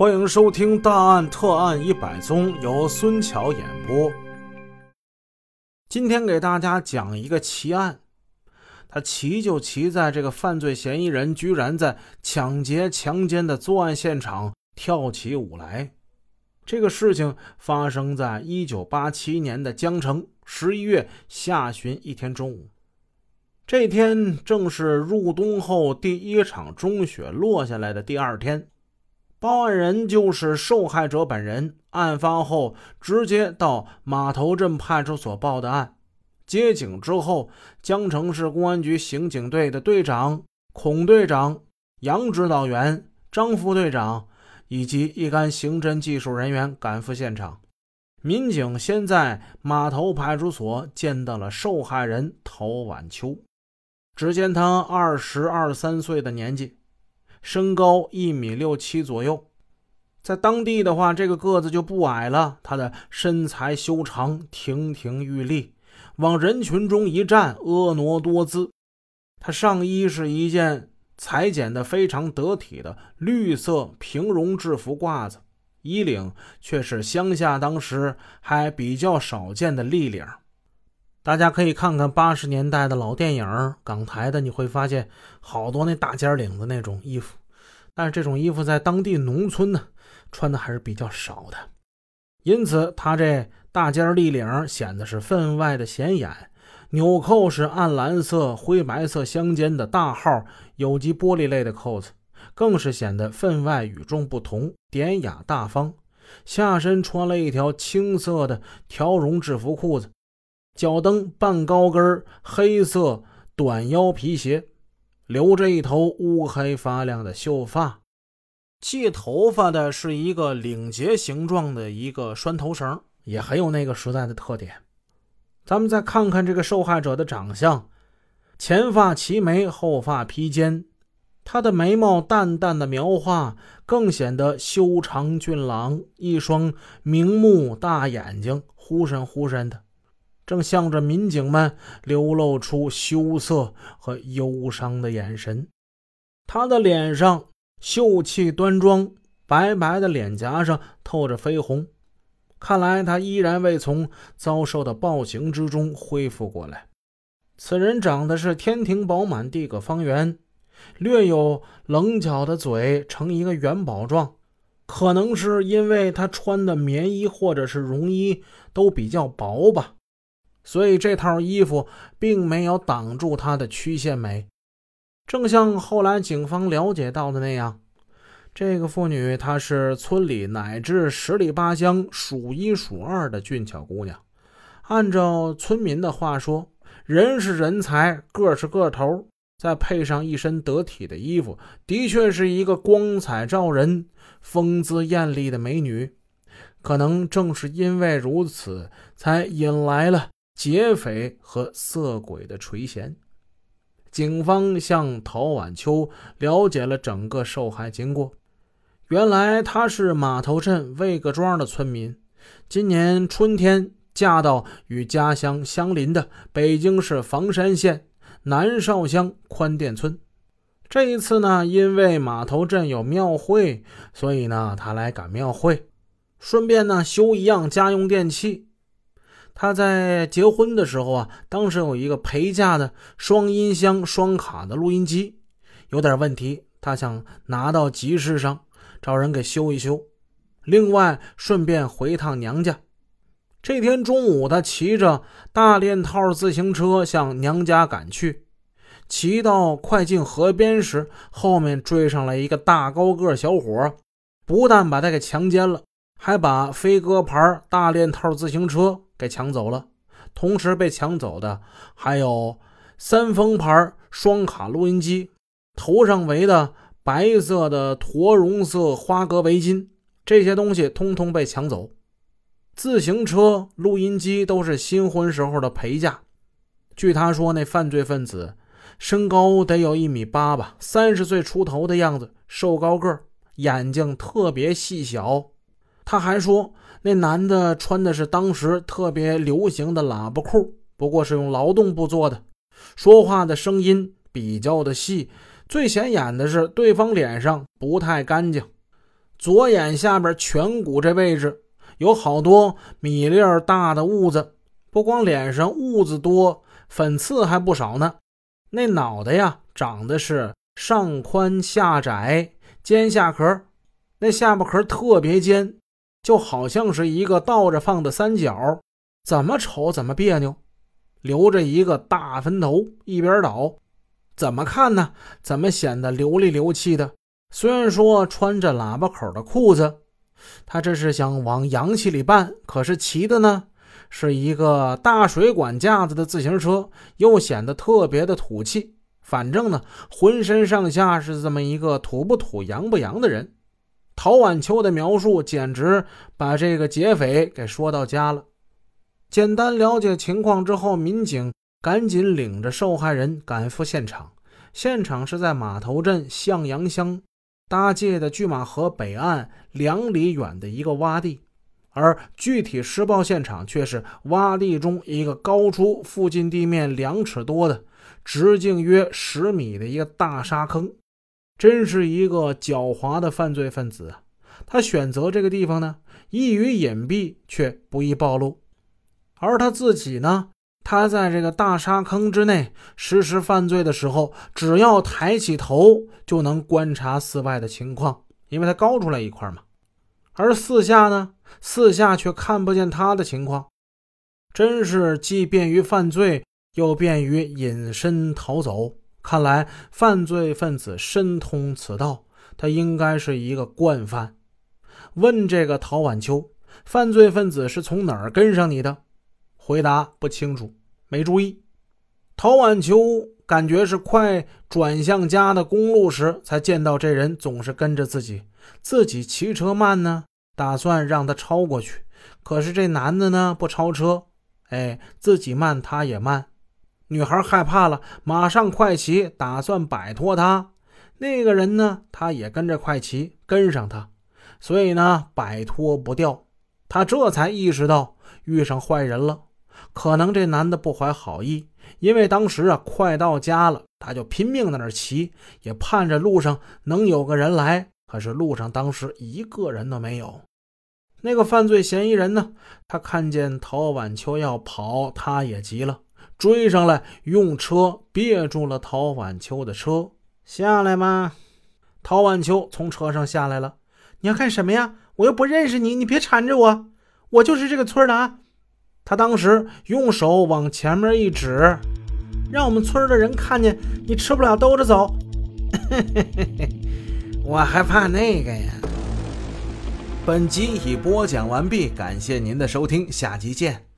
欢迎收听《大案特案一百宗》，由孙桥演播。今天给大家讲一个奇案，他奇就奇在这个犯罪嫌疑人居然在抢劫、强奸的作案现场跳起舞来。这个事情发生在一九八七年的江城十一月下旬一天中午。这天正是入冬后第一场中雪落下来的第二天。报案人就是受害者本人。案发后，直接到码头镇派出所报的案。接警之后，江城市公安局刑警队的队长孔队长、杨指导员、张副队长以及一干刑侦技术人员赶赴现场。民警先在码头派出所见到了受害人陶晚秋。只见他二十二三岁的年纪。身高一米六七左右，在当地的话，这个个子就不矮了。他的身材修长，亭亭玉立，往人群中一站，婀娜多姿。他上衣是一件裁剪的非常得体的绿色平绒制服褂子，衣领却是乡下当时还比较少见的立领。大家可以看看八十年代的老电影，港台的，你会发现好多那大尖领的那种衣服，但是这种衣服在当地农村呢穿的还是比较少的，因此他这大尖立领显得是分外的显眼。纽扣是暗蓝色、灰白色相间的大号有机玻璃类的扣子，更是显得分外与众不同、典雅大方。下身穿了一条青色的条绒制服裤子。脚蹬半高跟黑色短腰皮鞋，留着一头乌黑发亮的秀发，系头发的是一个领结形状的一个拴头绳，也很有那个时代的特点。咱们再看看这个受害者的长相，前发齐眉，后发披肩，他的眉毛淡淡的描画，更显得修长俊朗，一双明目大眼睛，忽闪忽闪的。正向着民警们流露出羞涩和忧伤的眼神，他的脸上秀气端庄，白白的脸颊上透着绯红，看来他依然未从遭受的暴行之中恢复过来。此人长得是天庭饱满，地阁方圆，略有棱角的嘴呈一个元宝状，可能是因为他穿的棉衣或者是绒衣都比较薄吧。所以这套衣服并没有挡住她的曲线美，正像后来警方了解到的那样，这个妇女她是村里乃至十里八乡数一数二的俊俏姑娘。按照村民的话说，人是人才，个是个头，再配上一身得体的衣服，的确是一个光彩照人、风姿艳丽的美女。可能正是因为如此，才引来了。劫匪和色鬼的垂涎，警方向陶晚秋了解了整个受害经过。原来她是码头镇魏各庄的村民，今年春天嫁到与家乡相邻的北京市房山县南邵乡宽甸村。这一次呢，因为码头镇有庙会，所以呢，他来赶庙会，顺便呢修一样家用电器。他在结婚的时候啊，当时有一个陪嫁的双音箱、双卡的录音机，有点问题，他想拿到集市上找人给修一修。另外，顺便回趟娘家。这天中午，他骑着大链套自行车向娘家赶去。骑到快进河边时，后面追上来一个大高个小伙，不但把他给强奸了，还把飞鸽牌大链套自行车。给抢走了，同时被抢走的还有三丰牌双卡录音机，头上围的白色的驼绒色花格围巾，这些东西通通被抢走。自行车、录音机都是新婚时候的陪嫁。据他说，那犯罪分子身高得有一米八吧，三十岁出头的样子，瘦高个眼睛特别细小。他还说。那男的穿的是当时特别流行的喇叭裤，不过是用劳动布做的。说话的声音比较的细，最显眼的是对方脸上不太干净，左眼下边颧骨这位置有好多米粒儿大的痦子，不光脸上痦子多，粉刺还不少呢。那脑袋呀，长得是上宽下窄，尖下壳，那下巴壳特别尖，就好像是一个倒着放的三角，怎么瞅怎么别扭。留着一个大分头，一边倒，怎么看呢？怎么显得流里流气的？虽然说穿着喇叭口的裤子，他这是想往洋气里办，可是骑的呢是一个大水管架子的自行车，又显得特别的土气。反正呢，浑身上下是这么一个土不土、洋不洋的人。陶晚秋的描述简直把这个劫匪给说到家了。简单了解情况之后，民警赶紧领着受害人赶赴现场。现场是在马头镇向阳乡搭界的拒马河北岸两里远的一个洼地，而具体施暴现场却是洼地中一个高出附近地面两尺多的、直径约十米的一个大沙坑。真是一个狡猾的犯罪分子啊！他选择这个地方呢，易于隐蔽，却不易暴露。而他自己呢？他在这个大沙坑之内实施犯罪的时候，只要抬起头就能观察四外的情况，因为他高出来一块嘛。而四下呢，四下却看不见他的情况，真是既便于犯罪，又便于隐身逃走。看来犯罪分子深通此道，他应该是一个惯犯。问这个陶晚秋，犯罪分子是从哪儿跟上你的？回答不清楚，没注意。陶晚秋感觉是快转向家的公路时，才见到这人总是跟着自己。自己骑车慢呢，打算让他超过去。可是这男的呢，不超车，哎，自己慢他也慢。女孩害怕了，马上快骑，打算摆脱他。那个人呢，他也跟着快骑，跟上他，所以呢，摆脱不掉。他这才意识到遇上坏人了。可能这男的不怀好意，因为当时啊快到家了，他就拼命在那骑，也盼着路上能有个人来。可是路上当时一个人都没有。那个犯罪嫌疑人呢？他看见陶晚秋要跑，他也急了，追上来用车别住了陶晚秋的车。下来吗？陶晚秋从车上下来了。你要干什么呀？我又不认识你，你别缠着我。我就是这个村的啊。他当时用手往前面一指，让我们村的人看见你吃不了兜着走。我还怕那个呀！本集已播讲完毕，感谢您的收听，下集见。